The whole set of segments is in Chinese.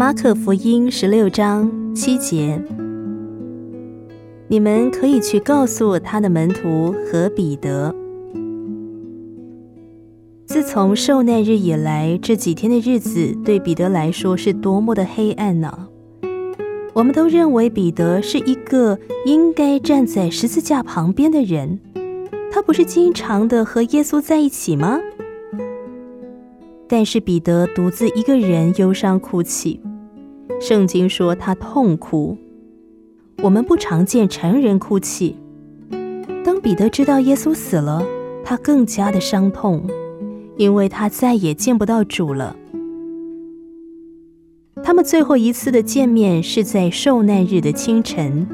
马可福音十六章七节，你们可以去告诉他的门徒和彼得。自从受难日以来，这几天的日子对彼得来说是多么的黑暗呢？我们都认为彼得是一个应该站在十字架旁边的人，他不是经常的和耶稣在一起吗？但是彼得独自一个人忧伤哭泣，圣经说他痛哭。我们不常见成人哭泣。当彼得知道耶稣死了，他更加的伤痛。因为他再也见不到主了。他们最后一次的见面是在受难日的清晨，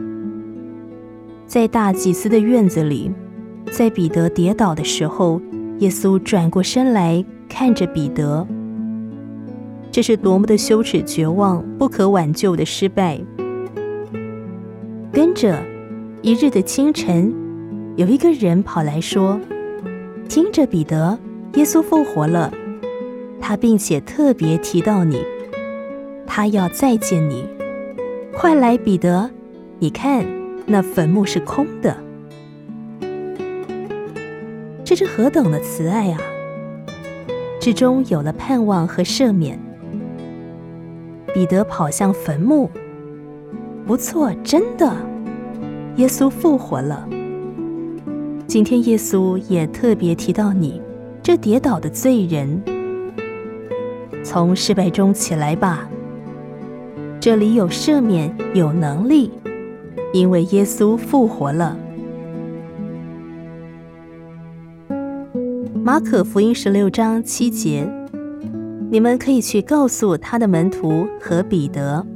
在大祭司的院子里，在彼得跌倒的时候，耶稣转过身来看着彼得。这是多么的羞耻、绝望、不可挽救的失败。跟着一日的清晨，有一个人跑来说：“听着，彼得。”耶稣复活了，他并且特别提到你，他要再见你。快来，彼得，你看那坟墓是空的。这是何等的慈爱啊！之中有了盼望和赦免。彼得跑向坟墓，不错，真的，耶稣复活了。今天耶稣也特别提到你。这跌倒的罪人，从失败中起来吧。这里有赦免，有能力，因为耶稣复活了。马可福音十六章七节，你们可以去告诉他的门徒和彼得。